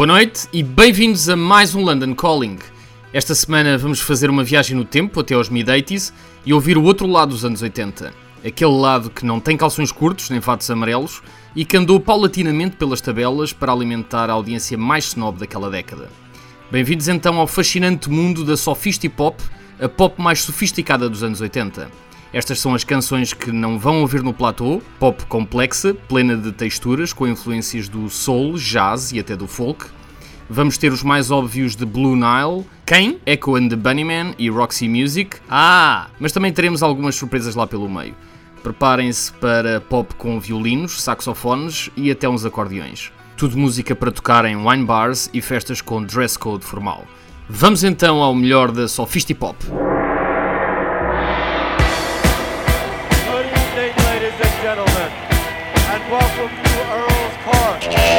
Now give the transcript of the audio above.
Boa noite e bem-vindos a mais um London Calling. Esta semana vamos fazer uma viagem no tempo até aos mid-80s e ouvir o outro lado dos anos 80. Aquele lado que não tem calções curtos nem fatos amarelos e que andou paulatinamente pelas tabelas para alimentar a audiência mais snob daquela década. Bem-vindos então ao fascinante mundo da sofisty pop, a pop mais sofisticada dos anos 80. Estas são as canções que não vão ouvir no platô, pop complexa, plena de texturas, com influências do soul, jazz e até do folk. Vamos ter os mais óbvios de Blue Nile, Quem, Echo and the Bunnyman e Roxy Music. Ah, mas também teremos algumas surpresas lá pelo meio. Preparem-se para pop com violinos, saxofones e até uns acordeões. Tudo música para tocar em wine bars e festas com dress code formal. Vamos então ao melhor da Sophisti Pop. Gentlemen, and welcome to Earl's Park.